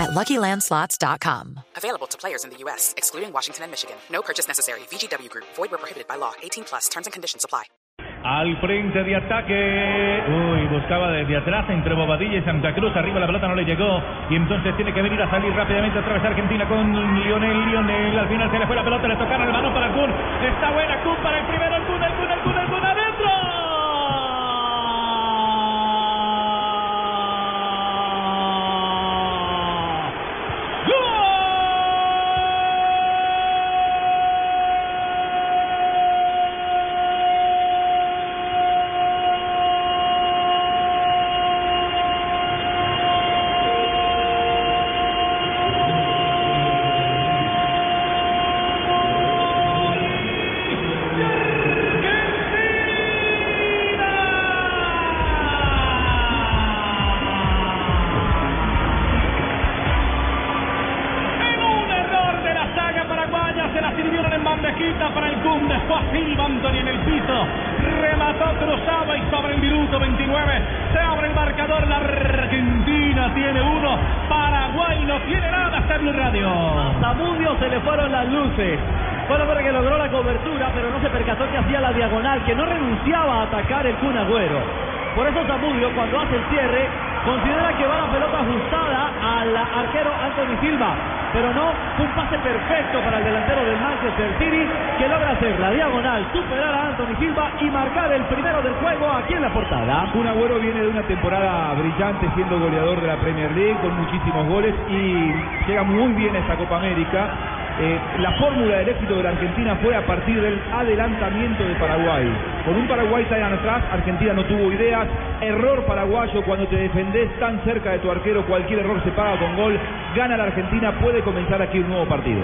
at LuckyLandSlots.com. Available to players in the U.S., excluding Washington and Michigan. No purchase necessary. VGW Group. Void where prohibited by law. 18 plus. Terms and conditions apply. Al frente de ataque. Uy, buscaba desde atrás entre Bobadilla y Santa Cruz. Arriba la pelota no le llegó. Y entonces tiene que venir a salir rápidamente a través de Argentina con Lionel. Lionel. Al final se le fue la pelota. Le tocaron el balón para Kun. Está buena Kun para el primero. El Kun, el Kun, el Kun, para el Kun, después Silva Anthony en el piso, remató cruzado y sobre el minuto 29 se abre el marcador, la Argentina tiene uno, Paraguay no tiene nada, está en radio. A Zamudio se le fueron las luces. Fue el hombre que logró la cobertura, pero no se percató que hacía la diagonal, que no renunciaba a atacar el Kun Agüero. Por eso Zamudio, cuando hace el cierre, considera que va la pelota ajustada al arquero Anthony Silva pero no un pase perfecto para el delantero del Manchester City que logra hacer la diagonal, superar a Anthony Silva y marcar el primero del juego aquí en la portada. Un Agüero viene de una temporada brillante siendo goleador de la Premier League con muchísimos goles y llega muy bien a esta Copa América. Eh, la fórmula del éxito de la Argentina fue a partir del adelantamiento de Paraguay. Con un Paraguay tan atrás, Argentina no tuvo ideas. Error paraguayo cuando te defendés tan cerca de tu arquero, cualquier error se paga con gol. Gana la Argentina, puede comenzar aquí un nuevo partido.